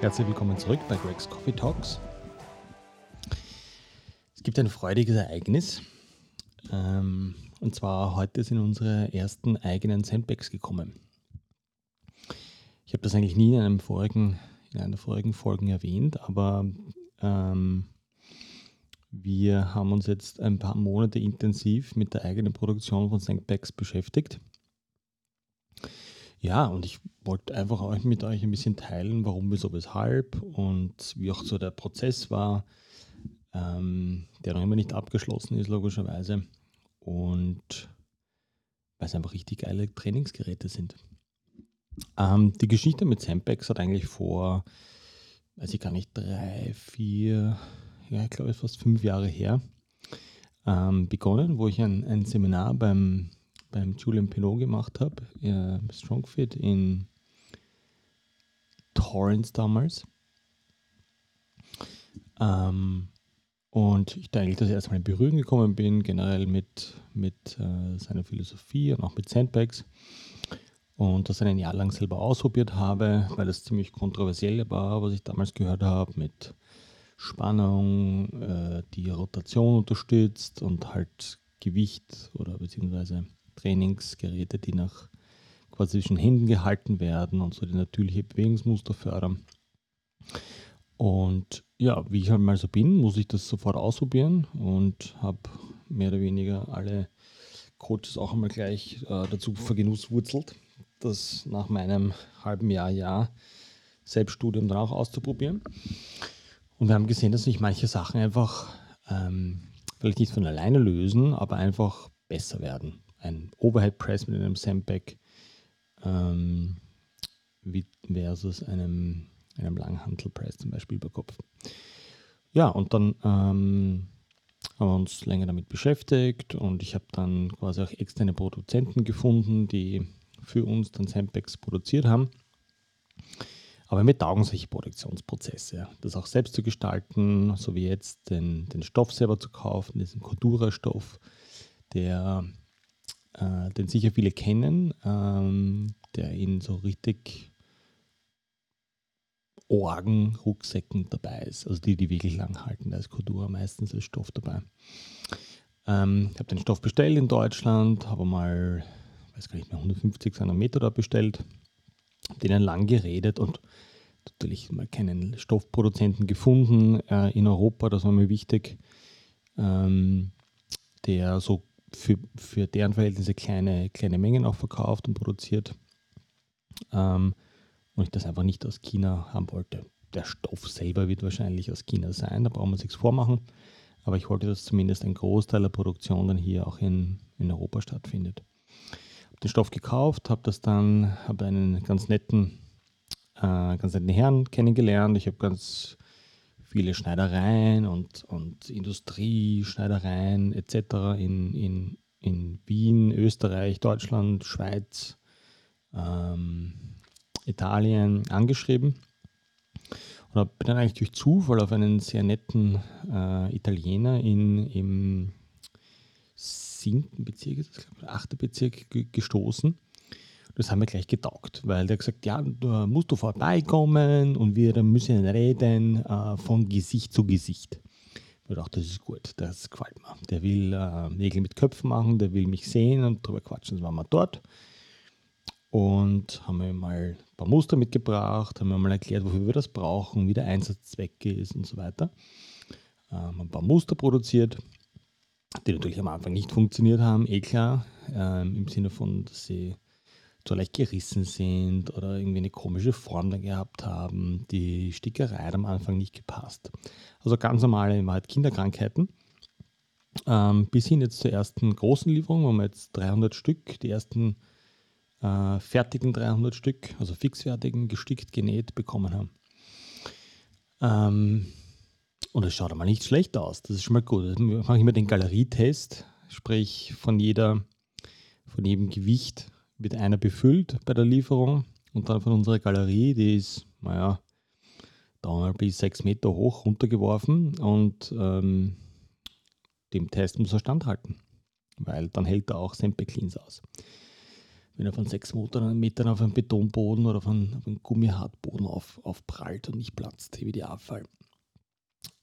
Herzlich willkommen zurück bei Greg's Coffee Talks. Es gibt ein freudiges Ereignis. Ähm, und zwar heute sind unsere ersten eigenen Sandbags gekommen. Ich habe das eigentlich nie in, einem vorigen, in einer vorigen Folge erwähnt, aber ähm, wir haben uns jetzt ein paar Monate intensiv mit der eigenen Produktion von Sandbags beschäftigt. Ja, und ich wollte einfach euch mit euch ein bisschen teilen, warum, wieso, weshalb und wie auch so der Prozess war, ähm, der noch immer nicht abgeschlossen ist, logischerweise. Und weil es einfach richtig geile Trainingsgeräte sind. Ähm, die Geschichte mit Sandbags hat eigentlich vor, weiß ich gar nicht, drei, vier, ja, ich glaube fast fünf Jahre her ähm, begonnen, wo ich ein, ein Seminar beim beim Julian Pinot gemacht habe, äh, Strongfit in Torrance damals. Ähm, und ich da eigentlich das erste in Berührung gekommen bin, generell mit, mit äh, seiner Philosophie und auch mit Sandbags. Und das ein Jahr lang selber ausprobiert habe, weil das ziemlich kontroversiell war, was ich damals gehört habe, mit Spannung, äh, die Rotation unterstützt und halt Gewicht oder beziehungsweise Trainingsgeräte, die nach quasi zwischen Händen gehalten werden und so die natürliche Bewegungsmuster fördern. Und ja, wie ich halt mal so bin, muss ich das sofort ausprobieren und habe mehr oder weniger alle Coaches auch einmal gleich äh, dazu vergenusswurzelt, das nach meinem halben Jahr, Jahr Selbststudium dann auch auszuprobieren. Und wir haben gesehen, dass sich manche Sachen einfach ähm, vielleicht nicht von alleine lösen, aber einfach besser werden ein Overhead Press mit einem Sandbag ähm, versus einem, einem Langhantel Press zum Beispiel über Kopf. Ja, und dann ähm, haben wir uns länger damit beschäftigt und ich habe dann quasi auch externe Produzenten gefunden, die für uns dann Sandbags produziert haben. Aber mir taugen solche Produktionsprozesse, das auch selbst zu gestalten, so wie jetzt den, den Stoff selber zu kaufen, diesen Cordura-Stoff, der äh, den sicher viele kennen, ähm, der in so richtig Orgen-Rucksäcken dabei ist. Also die, die wirklich lang halten. Da ist Cordura meistens als Stoff dabei. Ähm, ich habe den Stoff bestellt in Deutschland, habe mal, weiß gar nicht mehr, 150 Meter da bestellt, denen lang geredet und natürlich mal keinen Stoffproduzenten gefunden äh, in Europa, das war mir wichtig, ähm, der so für, für deren Verhältnisse kleine, kleine Mengen auch verkauft und produziert. Ähm, und ich das einfach nicht aus China haben wollte. Der Stoff selber wird wahrscheinlich aus China sein, da brauchen wir sich vormachen. Aber ich wollte, dass zumindest ein Großteil der Produktion dann hier auch in, in Europa stattfindet. Habe den Stoff gekauft, habe das dann, habe einen ganz netten, äh, ganz netten Herrn kennengelernt. Ich habe ganz viele Schneidereien und, und Industrieschneidereien etc. In, in, in Wien, Österreich, Deutschland, Schweiz, ähm, Italien angeschrieben. Und bin dann eigentlich durch Zufall auf einen sehr netten äh, Italiener in, im siebten Bezirk, achten Bezirk gestoßen das haben wir gleich getaugt, weil der gesagt, ja, da musst du vorbeikommen und wir müssen reden äh, von Gesicht zu Gesicht. Ich dachte, das ist gut, das gefällt mir. Der will äh, Nägel mit Köpfen machen, der will mich sehen und drüber quatschen. Dann waren wir dort und haben mir mal ein paar Muster mitgebracht, haben mir mal erklärt, wofür wir das brauchen, wie der Einsatzzweck ist und so weiter. Ähm, ein paar Muster produziert, die natürlich am Anfang nicht funktioniert haben, eh klar, ähm, im Sinne von, dass sie so leicht gerissen sind oder irgendwie eine komische Form dann gehabt haben. Die Stickerei hat am Anfang nicht gepasst. Also ganz normale in Wahrheit Kinderkrankheiten. Ähm, bis hin jetzt zur ersten großen Lieferung, wo wir jetzt 300 Stück, die ersten äh, fertigen 300 Stück, also fixfertigen, gestickt, genäht bekommen haben. Ähm, und es schaut einmal nicht schlecht aus. Das ist schon mal gut. Jetzt mache ich immer den Galerietest, sprich von jeder, von jedem Gewicht wird einer befüllt bei der Lieferung und dann von unserer Galerie, die ist, naja, da bis sechs Meter hoch runtergeworfen und ähm, dem Test muss er standhalten, weil dann hält er auch Semper Cleans aus. wenn er von sechs Metern auf einen Betonboden oder auf einen, auf einen Gummihartboden auf, aufprallt und nicht platzt, wie die Abfall.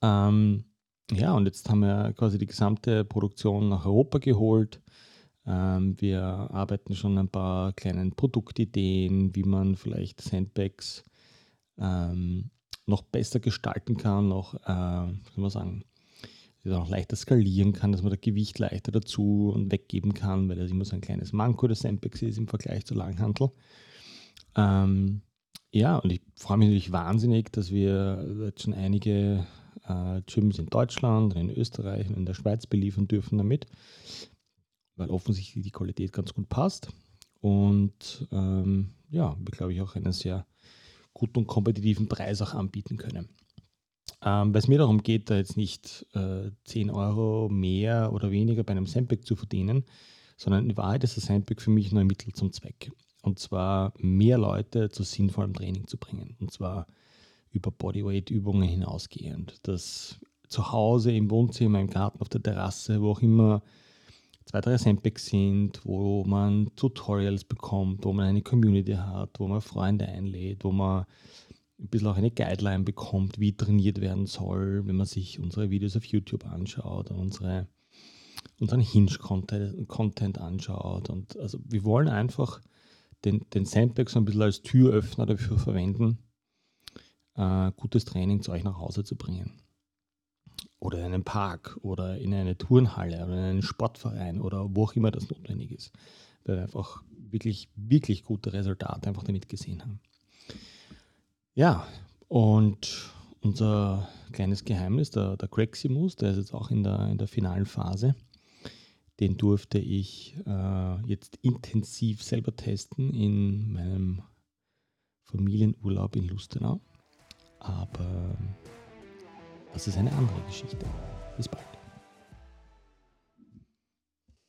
Ähm, ja, und jetzt haben wir quasi die gesamte Produktion nach Europa geholt. Ähm, wir arbeiten schon ein paar kleinen Produktideen, wie man vielleicht Sandbags ähm, noch besser gestalten kann, noch, äh, soll man sagen, auch leichter skalieren kann, dass man das Gewicht leichter dazu und weggeben kann, weil das immer so ein kleines Manko des Sempex ist im Vergleich zur Langhantel. Ähm, ja, und ich freue mich natürlich wahnsinnig, dass wir jetzt schon einige äh, Gyms in Deutschland, in Österreich und in der Schweiz beliefern dürfen damit, weil offensichtlich die Qualität ganz gut passt. Und ähm, ja, wir glaube ich auch einen sehr guten und kompetitiven Preis auch anbieten können. Ähm, Weil es mir darum geht, da jetzt nicht äh, 10 Euro mehr oder weniger bei einem Sandbag zu verdienen, sondern in Wahrheit ist das Sandbag für mich nur ein Mittel zum Zweck. Und zwar mehr Leute zu sinnvollem Training zu bringen. Und zwar über Bodyweight-Übungen hinausgehend. Dass zu Hause, im Wohnzimmer, im Garten, auf der Terrasse, wo auch immer zwei, drei Sandbags sind, wo man Tutorials bekommt, wo man eine Community hat, wo man Freunde einlädt, wo man ein bisschen auch eine Guideline bekommt, wie trainiert werden soll, wenn man sich unsere Videos auf YouTube anschaut und unsere, unseren Hinge-Content anschaut. Und also wir wollen einfach den, den Sandbag so ein bisschen als Türöffner dafür verwenden, äh, gutes Training zu euch nach Hause zu bringen. Oder in einen Park oder in eine Turnhalle oder in einen Sportverein oder wo auch immer das notwendig ist. Weil wir einfach wirklich, wirklich gute Resultate einfach damit gesehen haben. Ja, und unser kleines Geheimnis, der, der Greximus, der ist jetzt auch in der, in der finalen Phase. Den durfte ich äh, jetzt intensiv selber testen in meinem Familienurlaub in Lustenau. Aber das ist eine andere Geschichte. Bis bald.